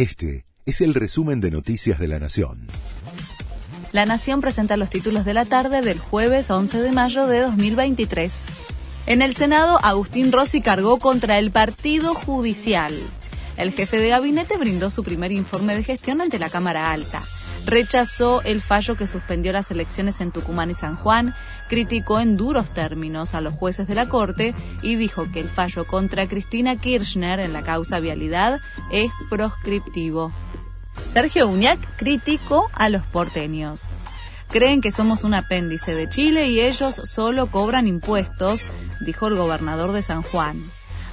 Este es el resumen de Noticias de la Nación. La Nación presenta los títulos de la tarde del jueves 11 de mayo de 2023. En el Senado, Agustín Rossi cargó contra el Partido Judicial. El jefe de gabinete brindó su primer informe de gestión ante la Cámara Alta rechazó el fallo que suspendió las elecciones en Tucumán y San Juan, criticó en duros términos a los jueces de la Corte y dijo que el fallo contra Cristina Kirchner en la causa vialidad es proscriptivo. Sergio Uñac criticó a los porteños. Creen que somos un apéndice de Chile y ellos solo cobran impuestos, dijo el gobernador de San Juan.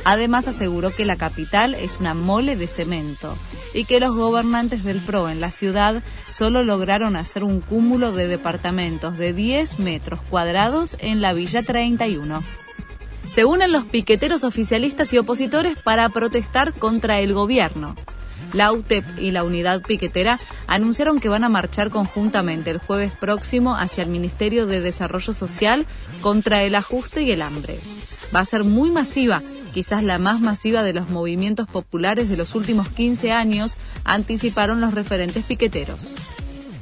Además aseguró que la capital es una mole de cemento y que los gobernantes del PRO en la ciudad solo lograron hacer un cúmulo de departamentos de 10 metros cuadrados en la Villa 31. Se unen los piqueteros oficialistas y opositores para protestar contra el gobierno. La UTEP y la unidad piquetera anunciaron que van a marchar conjuntamente el jueves próximo hacia el Ministerio de Desarrollo Social contra el ajuste y el hambre. Va a ser muy masiva quizás la más masiva de los movimientos populares de los últimos 15 años, anticiparon los referentes piqueteros.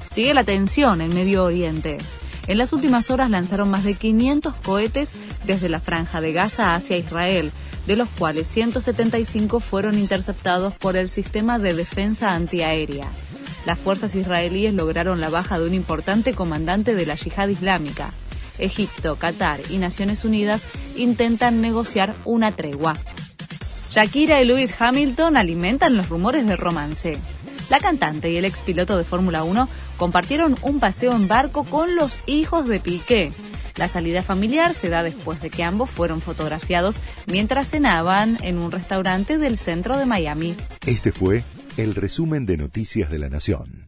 Sigue la tensión en Medio Oriente. En las últimas horas lanzaron más de 500 cohetes desde la franja de Gaza hacia Israel, de los cuales 175 fueron interceptados por el sistema de defensa antiaérea. Las fuerzas israelíes lograron la baja de un importante comandante de la yihad islámica. Egipto, Qatar y Naciones Unidas intentan negociar una tregua. Shakira y Lewis Hamilton alimentan los rumores de romance. La cantante y el ex piloto de Fórmula 1 compartieron un paseo en barco con los hijos de Piqué. La salida familiar se da después de que ambos fueron fotografiados mientras cenaban en un restaurante del centro de Miami. Este fue el resumen de Noticias de la Nación.